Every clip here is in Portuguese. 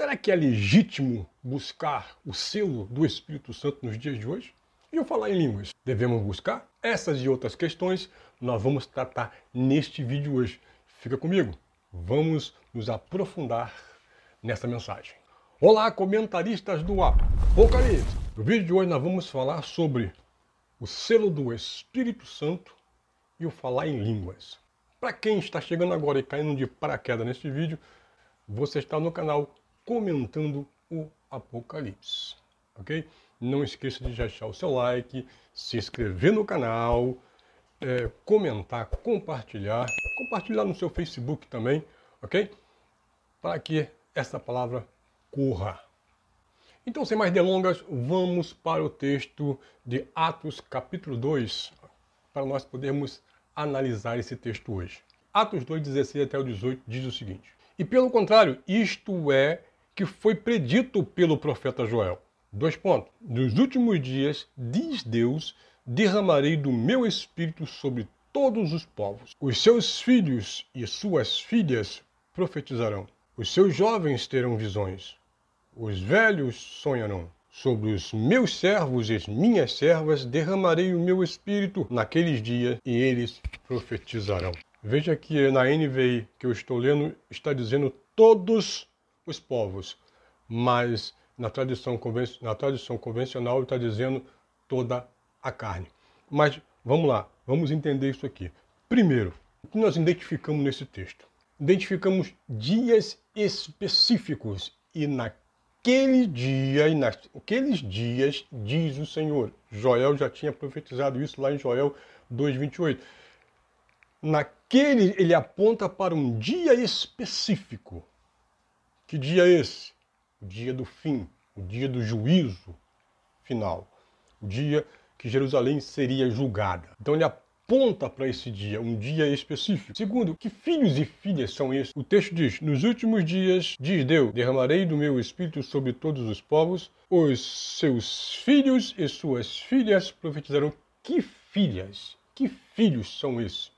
Será que é legítimo buscar o selo do Espírito Santo nos dias de hoje? E eu falar em línguas, devemos buscar? Essas e outras questões nós vamos tratar neste vídeo hoje. Fica comigo, vamos nos aprofundar nessa mensagem. Olá, comentaristas do Apocalipse! No vídeo de hoje nós vamos falar sobre o selo do Espírito Santo e o falar em línguas. Para quem está chegando agora e caindo de paraquedas neste vídeo, você está no canal comentando o Apocalipse, ok? Não esqueça de deixar o seu like, se inscrever no canal, é, comentar, compartilhar, compartilhar no seu Facebook também, ok? Para que essa palavra corra. Então, sem mais delongas, vamos para o texto de Atos, capítulo 2, para nós podermos analisar esse texto hoje. Atos 2, 16 até o 18 diz o seguinte: E pelo contrário, isto é que foi predito pelo profeta Joel. Dois pontos. Nos últimos dias, diz Deus, derramarei do meu espírito sobre todos os povos. Os seus filhos e suas filhas profetizarão. Os seus jovens terão visões. Os velhos sonharão. Sobre os meus servos e minhas servas derramarei o meu espírito naqueles dias e eles profetizarão. Veja que na NVI que eu estou lendo está dizendo todos os povos, mas na tradição, na tradição convencional está dizendo toda a carne. Mas vamos lá, vamos entender isso aqui. Primeiro, o que nós identificamos nesse texto? Identificamos dias específicos e na naquele dia e naqueles dias, diz o Senhor. Joel já tinha profetizado isso lá em Joel 2,28. Naquele, ele aponta para um dia específico. Que dia é esse? O dia do fim, o dia do juízo final, o dia que Jerusalém seria julgada. Então ele aponta para esse dia, um dia específico. Segundo, que filhos e filhas são esses? O texto diz: Nos últimos dias, diz Deus, derramarei do meu espírito sobre todos os povos, os seus filhos e suas filhas profetizarão. Que filhas? Que filhos são esses?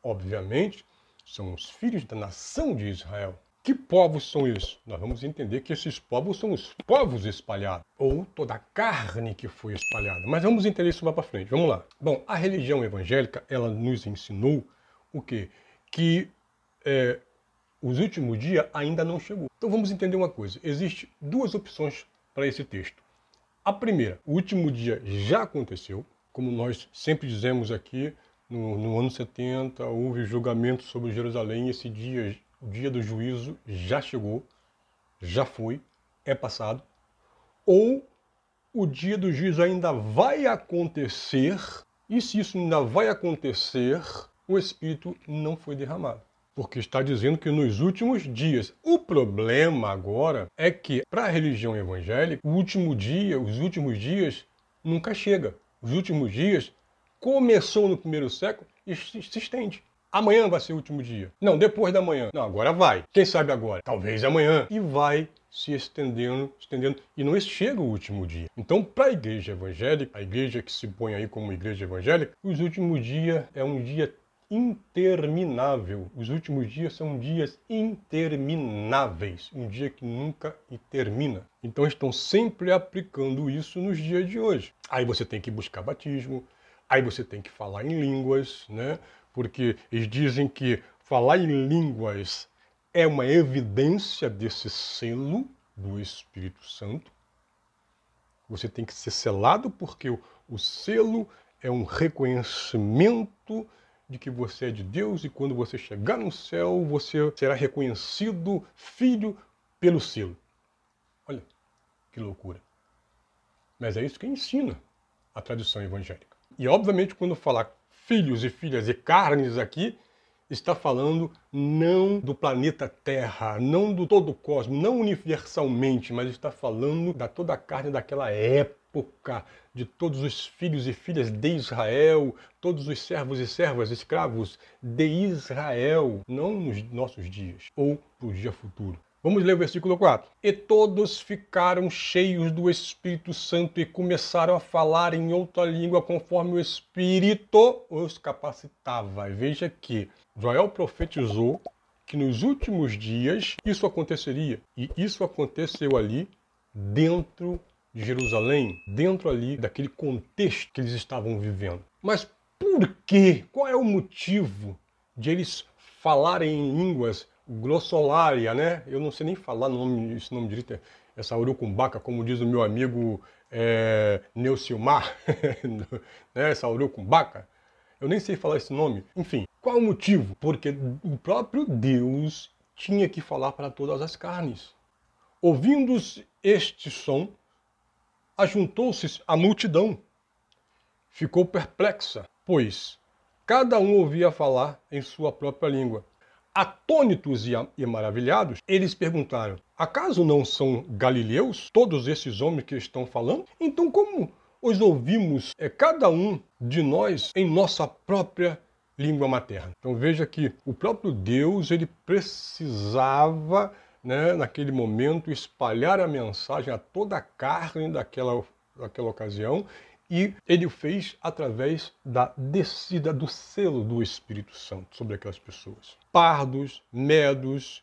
Obviamente, são os filhos da nação de Israel. Que povos são esses? Nós vamos entender que esses povos são os povos espalhados, ou toda a carne que foi espalhada. Mas vamos entender isso lá para frente. Vamos lá. Bom, a religião evangélica, ela nos ensinou o quê? Que é, os últimos dias ainda não chegou. Então vamos entender uma coisa. Existem duas opções para esse texto. A primeira, o último dia já aconteceu, como nós sempre dizemos aqui, no, no ano 70 houve julgamento sobre Jerusalém, esse dia o dia do juízo já chegou, já foi, é passado, ou o dia do juízo ainda vai acontecer, e se isso ainda vai acontecer, o Espírito não foi derramado. Porque está dizendo que nos últimos dias. O problema agora é que, para a religião evangélica, o último dia, os últimos dias, nunca chega. Os últimos dias começou no primeiro século e se estende. Amanhã vai ser o último dia. Não, depois da manhã. Não, agora vai. Quem sabe agora? Talvez amanhã. E vai se estendendo, estendendo. E não chega o último dia. Então, para a igreja evangélica, a igreja que se põe aí como igreja evangélica, os últimos dias é um dia interminável. Os últimos dias são dias intermináveis, um dia que nunca termina. Então estão sempre aplicando isso nos dias de hoje. Aí você tem que buscar batismo, aí você tem que falar em línguas, né? Porque eles dizem que falar em línguas é uma evidência desse selo do Espírito Santo. Você tem que ser selado porque o, o selo é um reconhecimento de que você é de Deus e quando você chegar no céu, você será reconhecido filho pelo selo. Olha que loucura. Mas é isso que ensina a tradição evangélica. E obviamente quando falar filhos e filhas e carnes aqui, está falando não do planeta Terra, não do todo o cosmos, não universalmente, mas está falando da toda a carne daquela época, de todos os filhos e filhas de Israel, todos os servos e servas, escravos de Israel, não nos nossos dias ou para o dia futuro. Vamos ler o versículo 4. E todos ficaram cheios do Espírito Santo e começaram a falar em outra língua conforme o Espírito os capacitava. veja que Joel profetizou que nos últimos dias isso aconteceria. E isso aconteceu ali dentro de Jerusalém, dentro ali daquele contexto que eles estavam vivendo. Mas por quê? Qual é o motivo de eles falarem em línguas glossolaria, né? Eu não sei nem falar nome, esse nome direito, essa urucumbaca, como diz o meu amigo é, Neucilmar, né? essa urucumbaca. Eu nem sei falar esse nome. Enfim, qual o motivo? Porque o próprio Deus tinha que falar para todas as carnes. Ouvindo este som, ajuntou-se a multidão. Ficou perplexa, pois cada um ouvia falar em sua própria língua. Atônitos e maravilhados, eles perguntaram: Acaso não são galileus todos esses homens que estão falando? Então, como os ouvimos, é cada um de nós, em nossa própria língua materna? Então, veja que o próprio Deus ele precisava, né, naquele momento, espalhar a mensagem a toda a carne daquela, daquela ocasião e ele o fez através da descida do selo do Espírito Santo sobre aquelas pessoas. Pardos, medos,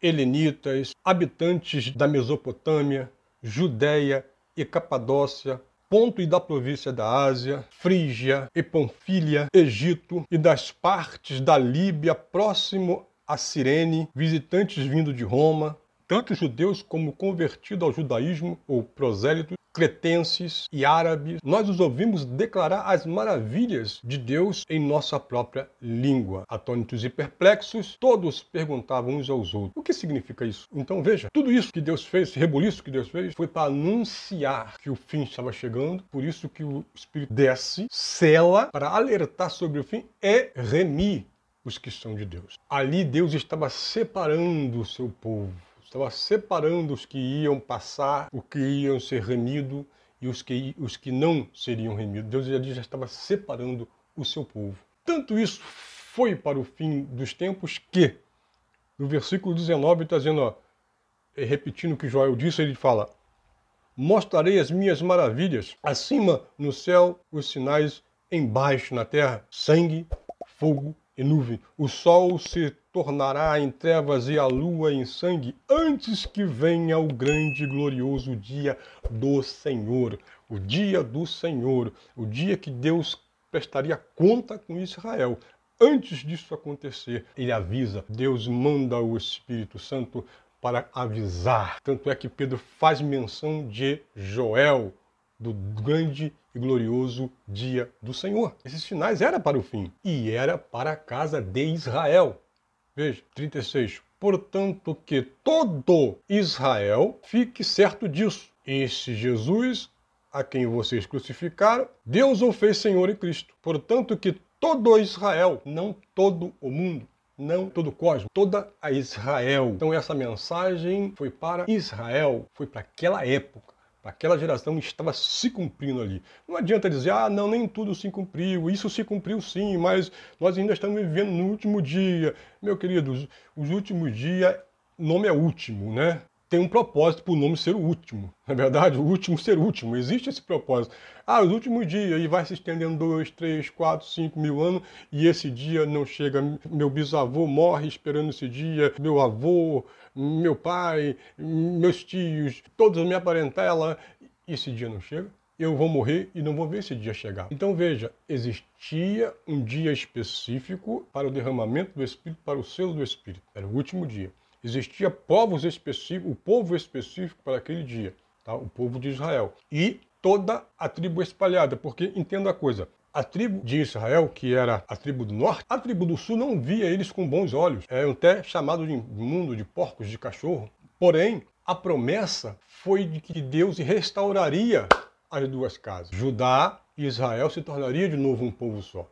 helenitas, habitantes da Mesopotâmia, Judéia e Capadócia, Ponto e da província da Ásia, Frígia e Panfilha, Egito e das partes da Líbia próximo a Cirene, visitantes vindo de Roma, tanto judeus como convertidos ao judaísmo ou prosélitos, cretenses e árabes, nós os ouvimos declarar as maravilhas de Deus em nossa própria língua. Atônitos e perplexos, todos perguntavam uns aos outros: o que significa isso? Então veja, tudo isso que Deus fez, esse rebuliço que Deus fez, foi para anunciar que o fim estava chegando, por isso que o Espírito desce, cela, para alertar sobre o fim e remir os que são de Deus. Ali Deus estava separando o seu povo estava separando os que iam passar, os que iam ser remidos e os que, os que não seriam remidos. Deus já estava separando o seu povo. Tanto isso foi para o fim dos tempos que, no versículo 19, está dizendo, ó, repetindo o que Joel disse, ele fala: Mostrarei as minhas maravilhas, acima no céu os sinais, embaixo na terra, sangue, fogo e nuvem. O sol se tornará em trevas e a lua em sangue, antes que venha o grande e glorioso dia do Senhor. O dia do Senhor, o dia que Deus prestaria conta com Israel. Antes disso acontecer, ele avisa, Deus manda o Espírito Santo para avisar. Tanto é que Pedro faz menção de Joel, do grande e glorioso dia do Senhor. Esses sinais era para o fim e era para a casa de Israel. Veja, 36. Portanto, que todo Israel fique certo disso. Esse Jesus, a quem vocês crucificaram, Deus o fez Senhor e Cristo. Portanto, que todo Israel, não todo o mundo, não todo o cosmos, toda a Israel. Então essa mensagem foi para Israel, foi para aquela época aquela geração estava se cumprindo ali. Não adianta dizer, ah, não, nem tudo se cumpriu, isso se cumpriu sim, mas nós ainda estamos vivendo no último dia. Meu querido, os, os últimos dias, nome é último, né? Tem um propósito para o nome ser o último. Na verdade, o último ser último. Existe esse propósito. Ah, os últimos dias, e vai se estendendo dois, três, quatro, cinco mil anos, e esse dia não chega. Meu bisavô morre esperando esse dia, meu avô, meu pai, meus tios, toda a minha parentela, esse dia não chega. Eu vou morrer e não vou ver esse dia chegar. Então veja, existia um dia específico para o derramamento do Espírito, para o selo do Espírito. Era o último dia. Existia povos específicos, o povo específico para aquele dia, tá? o povo de Israel. E toda a tribo espalhada, porque entenda a coisa, a tribo de Israel, que era a tribo do norte, a tribo do sul não via eles com bons olhos. É até chamado de mundo de porcos, de cachorro. Porém, a promessa foi de que Deus restauraria as duas casas. Judá e Israel se tornaria de novo um povo só.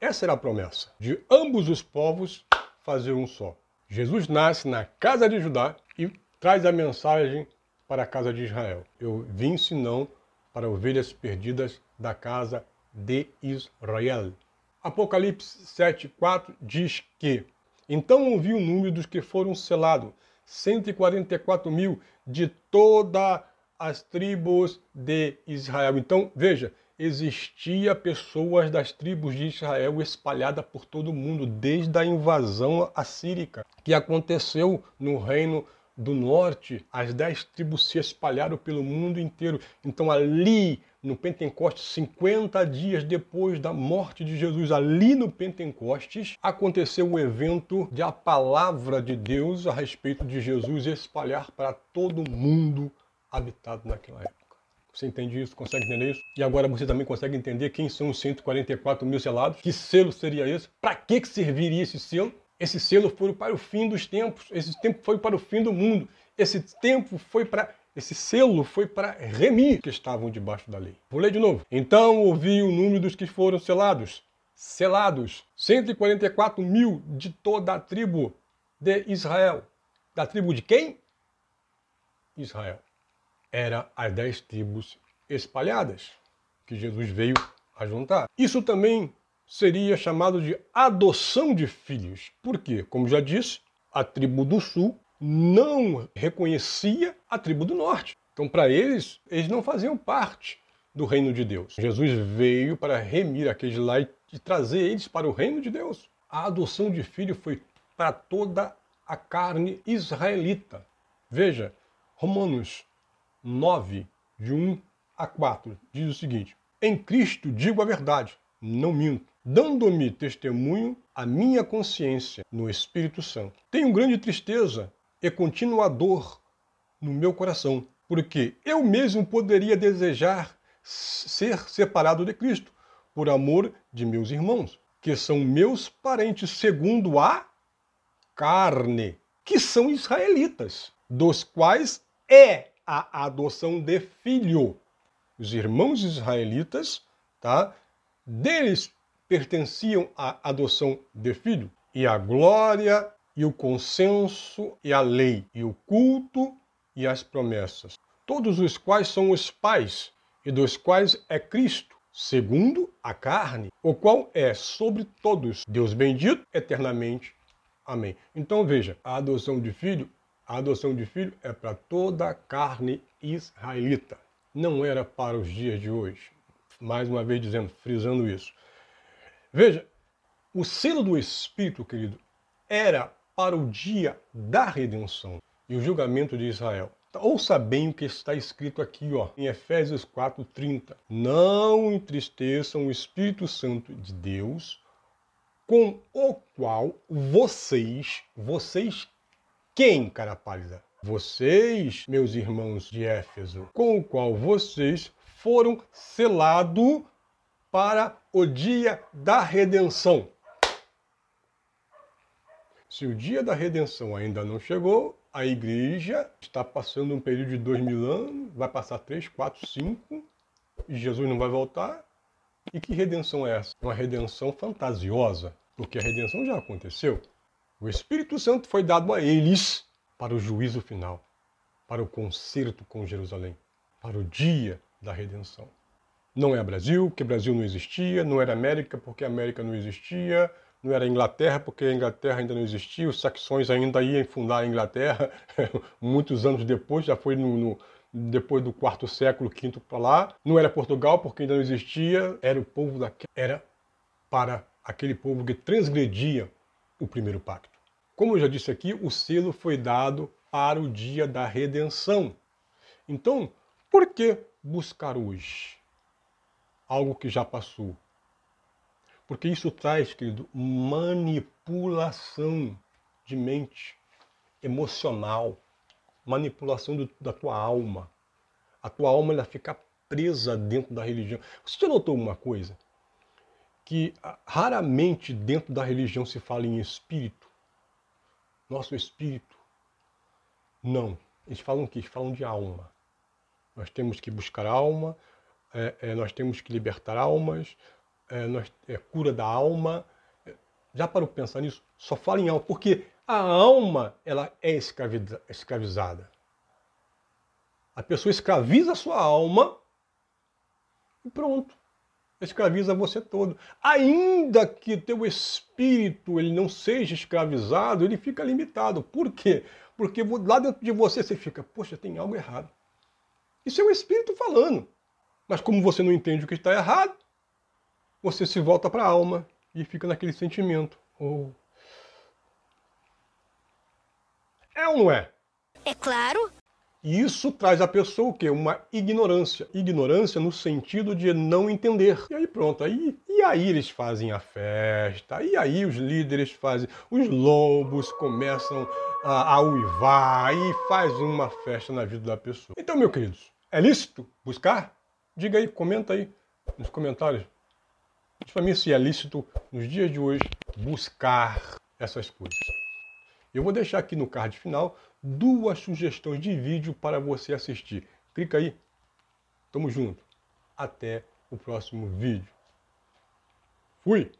Essa era a promessa, de ambos os povos fazer um só. Jesus nasce na casa de Judá e traz a mensagem para a casa de Israel. Eu vim senão para ovelhas perdidas da casa de Israel. Apocalipse 7,4 diz que então ouvi o número dos que foram selados, 144 mil de todas as tribos de Israel. Então, veja, existia pessoas das tribos de Israel espalhadas por todo o mundo, desde a invasão assírica, que aconteceu no reino do norte, as dez tribos se espalharam pelo mundo inteiro. Então, ali no Pentecostes, 50 dias depois da morte de Jesus, ali no Pentecostes, aconteceu o evento de a palavra de Deus a respeito de Jesus espalhar para todo mundo habitado naquela época. Você entende isso? Consegue entender isso? E agora você também consegue entender quem são os 144 mil selados? Que selo seria esse? Para que serviria esse selo? Esse selo foi para o fim dos tempos, esse tempo foi para o fim do mundo, esse tempo foi para esse selo foi para remir que estavam debaixo da lei. Vou ler de novo. Então ouvi o número dos que foram selados. Selados, 144 mil de toda a tribo de Israel. Da tribo de quem? Israel. Era as dez tribos espalhadas que Jesus veio a juntar. Isso também seria chamado de adoção de filhos. Por quê? Como já disse, a tribo do sul não reconhecia a tribo do norte. Então, para eles, eles não faziam parte do reino de Deus. Jesus veio para remir aqueles lá e trazer eles para o reino de Deus. A adoção de filho foi para toda a carne israelita. Veja, Romanos 9, de 1 a 4, diz o seguinte: Em Cristo digo a verdade, não minto dando-me testemunho a minha consciência no Espírito Santo. Tenho grande tristeza e contínua dor no meu coração, porque eu mesmo poderia desejar ser separado de Cristo, por amor de meus irmãos, que são meus parentes segundo a carne, que são israelitas, dos quais é a adoção de filho. Os irmãos israelitas, tá? Deles pertenciam à adoção de filho. E a glória, e o consenso, e a lei, e o culto, e as promessas. Todos os quais são os pais, e dos quais é Cristo, segundo a carne, o qual é sobre todos Deus bendito eternamente. Amém. Então veja, a adoção de filho, a adoção de filho é para toda a carne israelita. Não era para os dias de hoje. Mais uma vez dizendo, frisando isso. Veja, o selo do Espírito, querido, era para o dia da redenção e o julgamento de Israel. Ouça bem o que está escrito aqui, ó, em Efésios 4:30. Não entristeçam o Espírito Santo de Deus, com o qual vocês, vocês quem, cara pálida? Vocês, meus irmãos de Éfeso, com o qual vocês foram selados para o dia da redenção. Se o dia da redenção ainda não chegou, a igreja está passando um período de dois mil anos, vai passar três, quatro, cinco, e Jesus não vai voltar. E que redenção é essa? Uma redenção fantasiosa, porque a redenção já aconteceu. O Espírito Santo foi dado a eles para o juízo final, para o concerto com Jerusalém, para o dia da redenção. Não é Brasil, porque Brasil não existia, não era América, porque América não existia, não era Inglaterra, porque a Inglaterra ainda não existia, os saxões ainda iam fundar a Inglaterra, muitos anos depois, já foi no, no depois do quarto século, quinto para lá. Não era Portugal, porque ainda não existia, era o povo da era para aquele povo que transgredia o primeiro pacto. Como eu já disse aqui, o selo foi dado para o dia da redenção. Então, por que buscar hoje? algo que já passou. Porque isso traz, querido, manipulação de mente emocional, manipulação do, da tua alma. A tua alma ela fica presa dentro da religião. Você já notou uma coisa? Que ah, raramente dentro da religião se fala em espírito. Nosso espírito. Não. Eles falam o quê? Eles falam de alma. Nós temos que buscar alma, é, é, nós temos que libertar almas, é, nós, é cura da alma. Já para pensar nisso? Só fala em alma, porque a alma ela é escravizada. A pessoa escraviza a sua alma e pronto. Escraviza você todo. Ainda que teu espírito ele não seja escravizado, ele fica limitado. Por quê? Porque lá dentro de você você fica, poxa, tem algo errado. Isso é o espírito falando. Mas como você não entende o que está errado, você se volta para a alma e fica naquele sentimento. Oh. É ou não é? É claro. E isso traz à pessoa o quê? Uma ignorância. Ignorância no sentido de não entender. E aí pronto, aí, e aí eles fazem a festa, e aí os líderes fazem, os lobos começam a, a uivar e faz uma festa na vida da pessoa. Então, meus queridos, é lícito buscar? Diga aí, comenta aí nos comentários. Diz para mim se é lícito nos dias de hoje buscar essas coisas. Eu vou deixar aqui no card final duas sugestões de vídeo para você assistir. Clica aí. Tamo junto. Até o próximo vídeo. Fui!